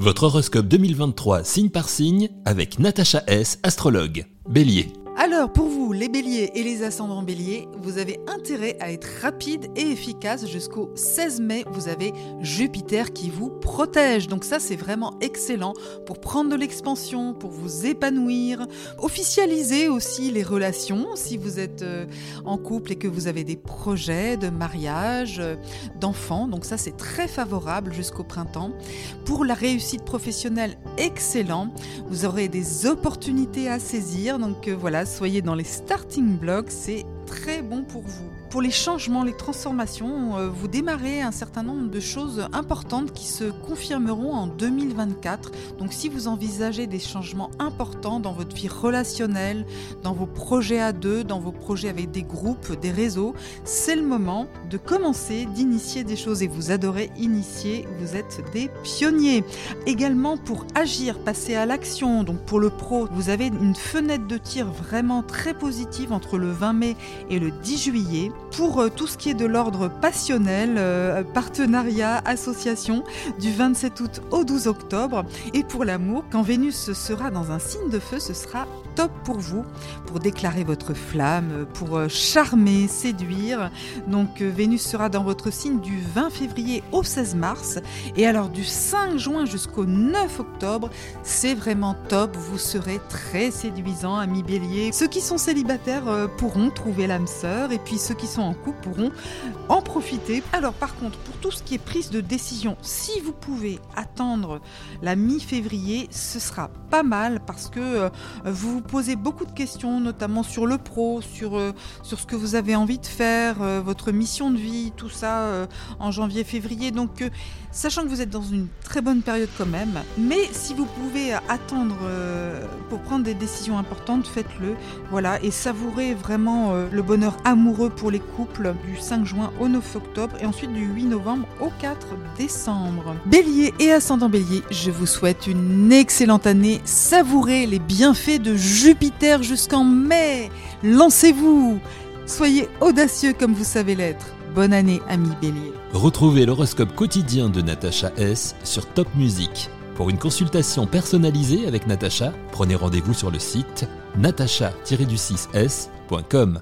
Votre horoscope 2023 signe par signe avec Natacha S, astrologue. Bélier. Alors pour vous, les béliers et les ascendants béliers, vous avez intérêt à être rapide et efficace jusqu'au 16 mai. Vous avez Jupiter qui vous protège. Donc ça c'est vraiment excellent pour prendre de l'expansion, pour vous épanouir, officialiser aussi les relations si vous êtes euh, en couple et que vous avez des projets de mariage, euh, d'enfants. Donc ça c'est très favorable jusqu'au printemps. Pour la réussite professionnelle, excellent. Vous aurez des opportunités à saisir. Donc euh, voilà, soyez dans les starting blocks, c'est très bon pour vous. Pour les changements, les transformations, euh, vous démarrez un certain nombre de choses importantes qui se confirmeront en 2024. Donc si vous envisagez des changements importants dans votre vie relationnelle, dans vos projets à deux, dans vos projets avec des groupes, des réseaux, c'est le moment de commencer, d'initier des choses et vous adorez initier, vous êtes des pionniers. Également pour agir, passer à l'action, donc pour le pro, vous avez une fenêtre de tir vraiment très positive entre le 20 mai et le 10 juillet. Pour euh, tout ce qui est de l'ordre passionnel, euh, partenariat, association, du 27 août au 12 octobre. Et pour l'amour, quand Vénus sera dans un signe de feu, ce sera top pour vous, pour déclarer votre flamme, pour euh, charmer, séduire. Donc Vénus sera dans votre signe du 20 février au 16 mars. Et alors du 5 juin jusqu'au 9 octobre, c'est vraiment top. Vous serez très séduisant, ami bélier. Ceux qui sont célibataires pourront trouver sœur et puis ceux qui sont en couple pourront en profiter. Alors par contre, pour tout ce qui est prise de décision, si vous pouvez attendre la mi-février, ce sera pas mal parce que euh, vous vous posez beaucoup de questions, notamment sur le pro, sur, euh, sur ce que vous avez envie de faire, euh, votre mission de vie, tout ça en janvier-février. Donc sachant que vous êtes dans une très bonne période quand même, mais si vous pouvez attendre pour prendre des décisions importantes, faites-le. Voilà, et savourez vraiment le bonheur amoureux pour les couples du 5 juin au 9 octobre et ensuite du 8 novembre au 4 décembre. Bélier et ascendant bélier, je vous souhaite une excellente année. Savourez les bienfaits de Jupiter jusqu'en mai. Lancez-vous. Soyez audacieux comme vous savez l'être. Bonne année, amis bélier. Retrouvez l'horoscope quotidien de Natacha S sur Top Music. Pour une consultation personnalisée avec Natacha, prenez rendez-vous sur le site natacha-du6s.com.